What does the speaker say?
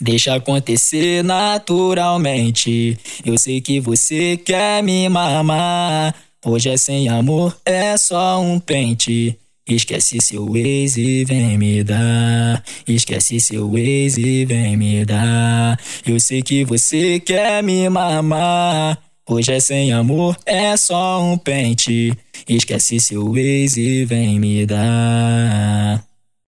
Deixa acontecer naturalmente. Eu sei que você quer me mamar. Hoje é sem amor, é só um pente. Esquece seu ex e vem me dar. Esquece seu ex e vem me dar. Eu sei que você quer me mamar. Hoje é sem amor, é só um pente. Esquece seu ex e vem me dar.